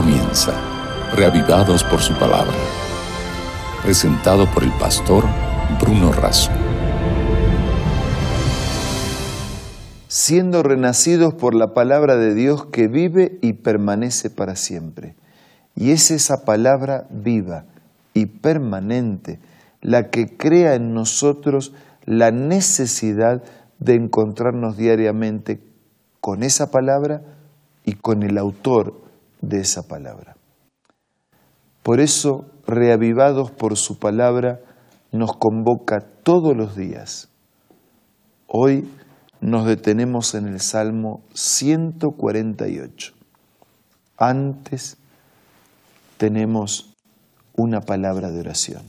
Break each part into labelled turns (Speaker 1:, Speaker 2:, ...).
Speaker 1: comienza, reavivados por su palabra. Presentado por el pastor Bruno Razo.
Speaker 2: Siendo renacidos por la palabra de Dios que vive y permanece para siempre. Y es esa palabra viva y permanente la que crea en nosotros la necesidad de encontrarnos diariamente con esa palabra y con el autor de esa palabra. Por eso, reavivados por su palabra, nos convoca todos los días. Hoy nos detenemos en el Salmo 148. Antes tenemos una palabra de oración.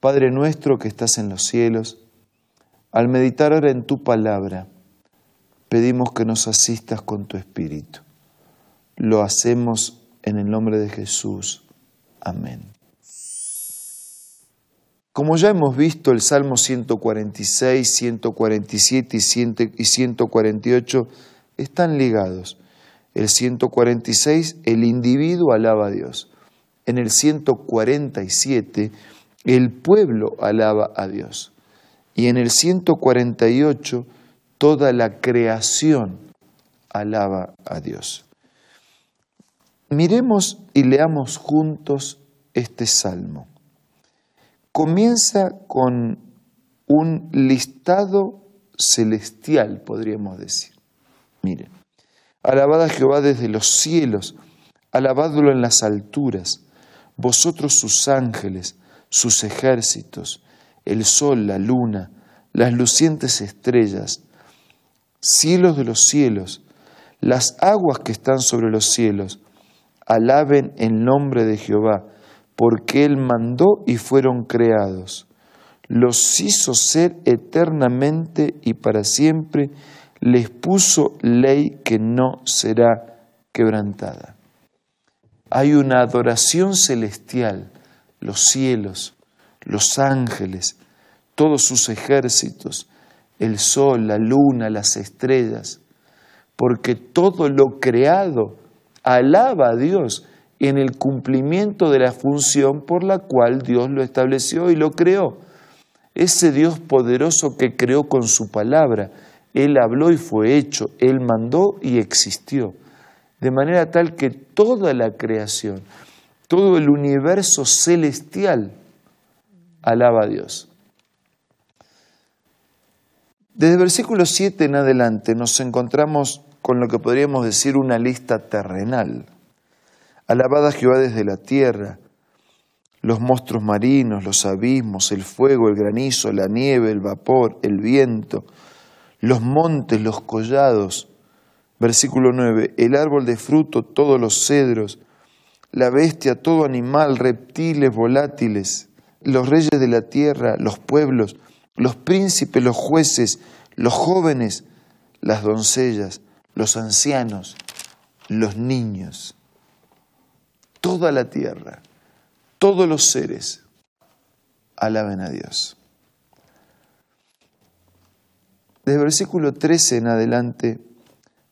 Speaker 2: Padre nuestro que estás en los cielos, al meditar ahora en tu palabra, pedimos que nos asistas con tu Espíritu lo hacemos en el nombre de Jesús. Amén. Como ya hemos visto, el Salmo 146, 147 y 148 están ligados. El 146, el individuo alaba a Dios. En el 147, el pueblo alaba a Dios. Y en el 148, toda la creación alaba a Dios. Miremos y leamos juntos este salmo. Comienza con un listado celestial, podríamos decir. Miren, alabad a Jehová desde los cielos, alabadlo en las alturas, vosotros sus ángeles, sus ejércitos, el sol, la luna, las lucientes estrellas, cielos de los cielos, las aguas que están sobre los cielos, alaben el nombre de Jehová, porque Él mandó y fueron creados. Los hizo ser eternamente y para siempre, les puso ley que no será quebrantada. Hay una adoración celestial, los cielos, los ángeles, todos sus ejércitos, el sol, la luna, las estrellas, porque todo lo creado alaba a Dios en el cumplimiento de la función por la cual Dios lo estableció y lo creó. Ese Dios poderoso que creó con su palabra, Él habló y fue hecho, Él mandó y existió. De manera tal que toda la creación, todo el universo celestial alaba a Dios. Desde el versículo 7 en adelante nos encontramos con lo que podríamos decir una lista terrenal. Alabada Jehová desde la tierra, los monstruos marinos, los abismos, el fuego, el granizo, la nieve, el vapor, el viento, los montes, los collados. Versículo 9, el árbol de fruto, todos los cedros, la bestia, todo animal, reptiles, volátiles, los reyes de la tierra, los pueblos, los príncipes, los jueces, los jóvenes, las doncellas, los ancianos, los niños, toda la tierra, todos los seres, alaben a Dios. Desde el versículo 13 en adelante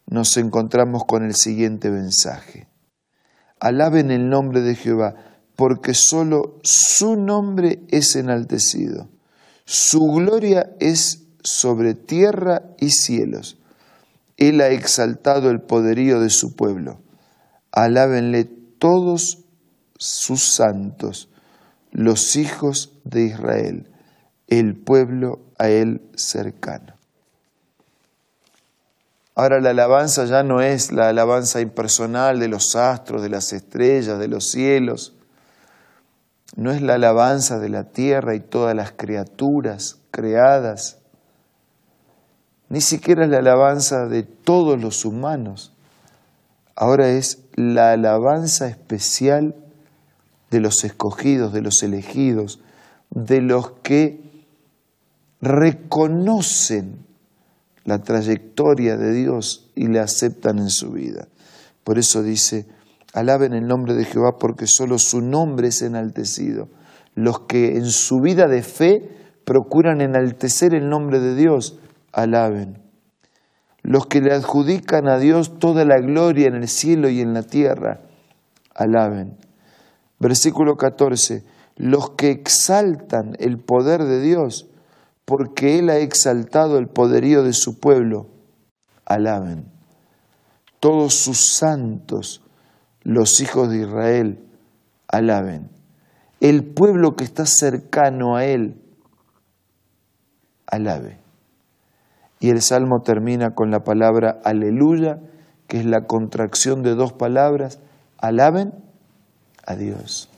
Speaker 2: nos encontramos con el siguiente mensaje. Alaben el nombre de Jehová, porque solo su nombre es enaltecido. Su gloria es sobre tierra y cielos. Él ha exaltado el poderío de su pueblo. Alábenle todos sus santos, los hijos de Israel, el pueblo a él cercano. Ahora la alabanza ya no es la alabanza impersonal de los astros, de las estrellas, de los cielos. No es la alabanza de la tierra y todas las criaturas creadas ni siquiera es la alabanza de todos los humanos, ahora es la alabanza especial de los escogidos, de los elegidos, de los que reconocen la trayectoria de Dios y le aceptan en su vida. Por eso dice, alaben el nombre de Jehová porque solo su nombre es enaltecido. Los que en su vida de fe procuran enaltecer el nombre de Dios, alaben. los que le adjudican a Dios toda la gloria en el cielo y en la tierra, alaben. Versículo 14, los que exaltan el poder de Dios, porque Él ha exaltado el poderío de su pueblo, alaben. Todos sus santos, los hijos de Israel, alaben. El pueblo que está cercano a Él, alabe. Y el salmo termina con la palabra aleluya, que es la contracción de dos palabras, alaben a Dios.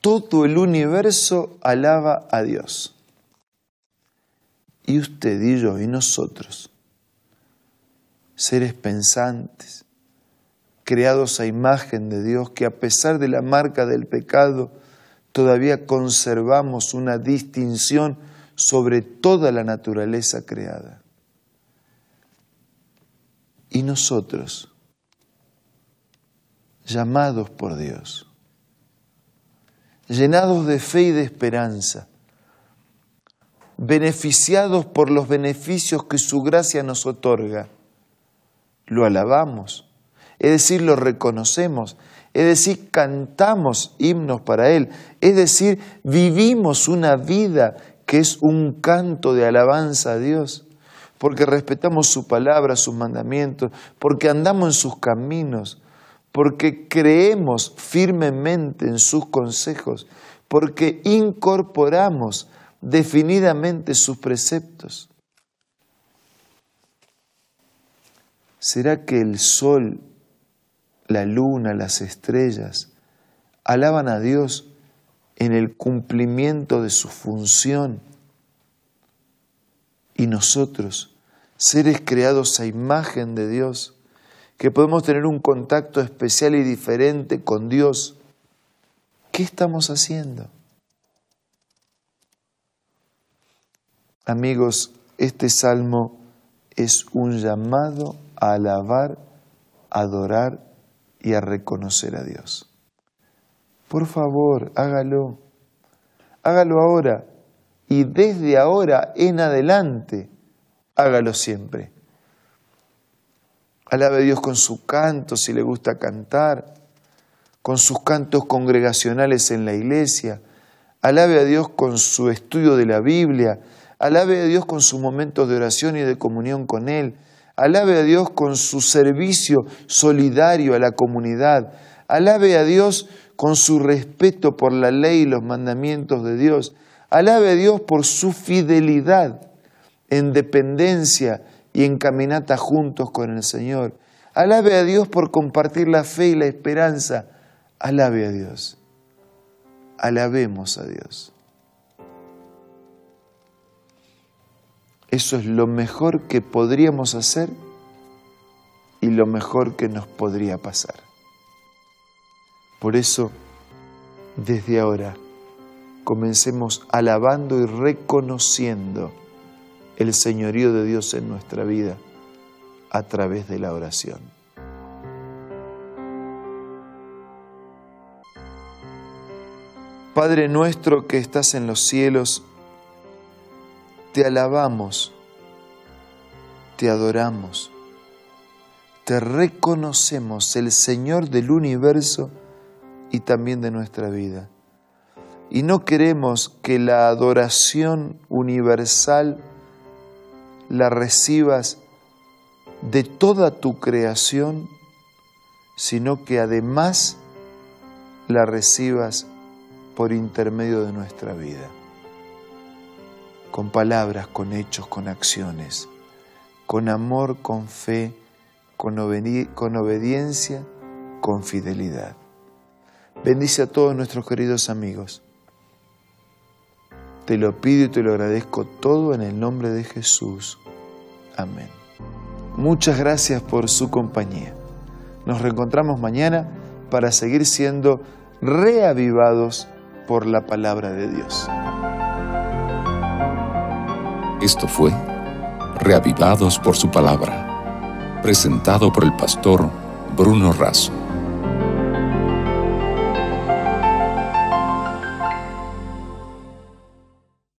Speaker 2: Todo el universo alaba a Dios. Y usted y yo y nosotros, seres pensantes, creados a imagen de Dios, que a pesar de la marca del pecado, todavía conservamos una distinción sobre toda la naturaleza creada. Y nosotros, llamados por Dios, llenados de fe y de esperanza, beneficiados por los beneficios que su gracia nos otorga, lo alabamos, es decir, lo reconocemos, es decir, cantamos himnos para Él, es decir, vivimos una vida que es un canto de alabanza a Dios, porque respetamos su palabra, sus mandamientos, porque andamos en sus caminos, porque creemos firmemente en sus consejos, porque incorporamos definidamente sus preceptos. ¿Será que el sol, la luna, las estrellas alaban a Dios en el cumplimiento de su función. Y nosotros, seres creados a imagen de Dios, que podemos tener un contacto especial y diferente con Dios, ¿qué estamos haciendo? Amigos, este salmo es un llamado a alabar, adorar y a reconocer a Dios. Por favor, hágalo. Hágalo ahora. Y desde ahora en adelante, hágalo siempre. Alabe a Dios con su canto, si le gusta cantar, con sus cantos congregacionales en la iglesia. Alabe a Dios con su estudio de la Biblia. Alabe a Dios con sus momentos de oración y de comunión con Él. Alabe a Dios con su servicio solidario a la comunidad. Alabe a Dios con su respeto por la ley y los mandamientos de Dios. Alabe a Dios por su fidelidad en dependencia y en caminata juntos con el Señor. Alabe a Dios por compartir la fe y la esperanza. Alabe a Dios. Alabemos a Dios. Eso es lo mejor que podríamos hacer y lo mejor que nos podría pasar. Por eso, desde ahora, comencemos alabando y reconociendo el señorío de Dios en nuestra vida a través de la oración. Padre nuestro que estás en los cielos, te alabamos, te adoramos, te reconocemos el Señor del universo y también de nuestra vida. Y no queremos que la adoración universal la recibas de toda tu creación, sino que además la recibas por intermedio de nuestra vida, con palabras, con hechos, con acciones, con amor, con fe, con, obediencia, con fidelidad. Bendice a todos nuestros queridos amigos. Te lo pido y te lo agradezco todo en el nombre de Jesús. Amén. Muchas gracias por su compañía. Nos reencontramos mañana para seguir siendo reavivados por la palabra de Dios.
Speaker 1: Esto fue Reavivados por su palabra, presentado por el pastor Bruno Razo.